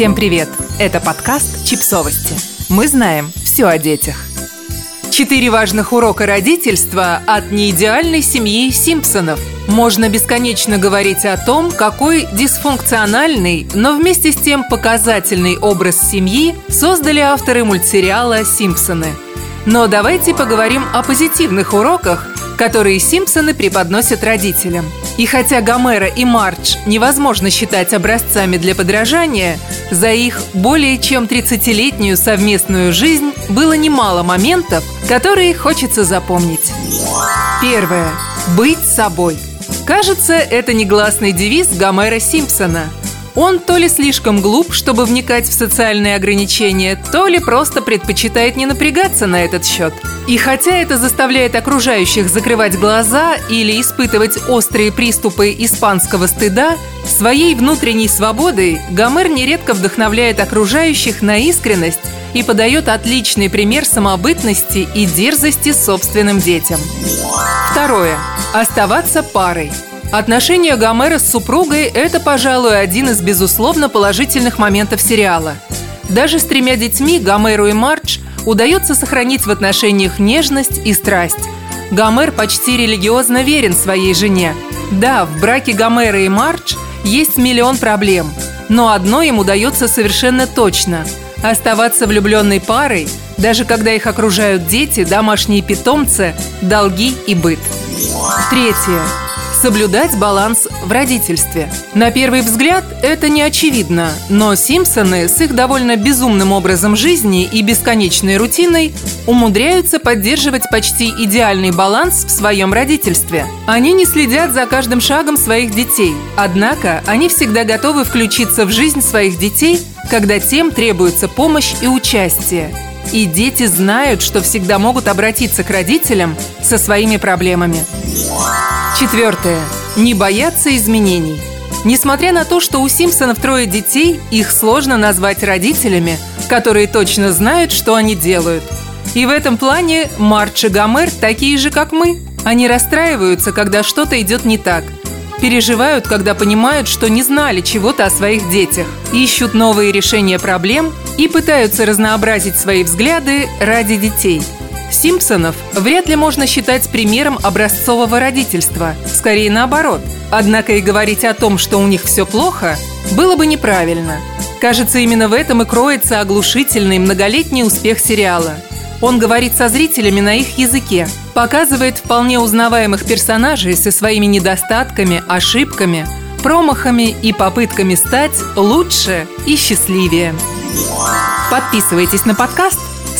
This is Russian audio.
Всем привет! Это подкаст «Чипсовости». Мы знаем все о детях. Четыре важных урока родительства от неидеальной семьи Симпсонов. Можно бесконечно говорить о том, какой дисфункциональный, но вместе с тем показательный образ семьи создали авторы мультсериала «Симпсоны». Но давайте поговорим о позитивных уроках, которые Симпсоны преподносят родителям. И хотя Гомера и Мардж невозможно считать образцами для подражания, за их более чем 30-летнюю совместную жизнь было немало моментов, которые хочется запомнить. Первое. Быть собой. Кажется, это негласный девиз Гомера Симпсона – он то ли слишком глуп, чтобы вникать в социальные ограничения, то ли просто предпочитает не напрягаться на этот счет. И хотя это заставляет окружающих закрывать глаза или испытывать острые приступы испанского стыда, своей внутренней свободой Гомер нередко вдохновляет окружающих на искренность и подает отличный пример самобытности и дерзости собственным детям. Второе. Оставаться парой – Отношения Гомера с супругой – это, пожалуй, один из безусловно положительных моментов сериала. Даже с тремя детьми, Гомеру и Мардж, удается сохранить в отношениях нежность и страсть. Гомер почти религиозно верен своей жене. Да, в браке Гомера и Мардж есть миллион проблем, но одно им удается совершенно точно – оставаться влюбленной парой, даже когда их окружают дети, домашние питомцы, долги и быт. Третье соблюдать баланс в родительстве. На первый взгляд это не очевидно, но Симпсоны с их довольно безумным образом жизни и бесконечной рутиной умудряются поддерживать почти идеальный баланс в своем родительстве. Они не следят за каждым шагом своих детей, однако они всегда готовы включиться в жизнь своих детей, когда тем требуется помощь и участие. И дети знают, что всегда могут обратиться к родителям со своими проблемами. Четвертое. Не бояться изменений. Несмотря на то, что у Симпсонов трое детей, их сложно назвать родителями, которые точно знают, что они делают. И в этом плане Марч и Гомер такие же, как мы. Они расстраиваются, когда что-то идет не так. Переживают, когда понимают, что не знали чего-то о своих детях. Ищут новые решения проблем и пытаются разнообразить свои взгляды ради детей – Симпсонов вряд ли можно считать примером образцового родительства, скорее наоборот. Однако и говорить о том, что у них все плохо, было бы неправильно. Кажется, именно в этом и кроется оглушительный многолетний успех сериала. Он говорит со зрителями на их языке, показывает вполне узнаваемых персонажей со своими недостатками, ошибками, промахами и попытками стать лучше и счастливее. Подписывайтесь на подкаст –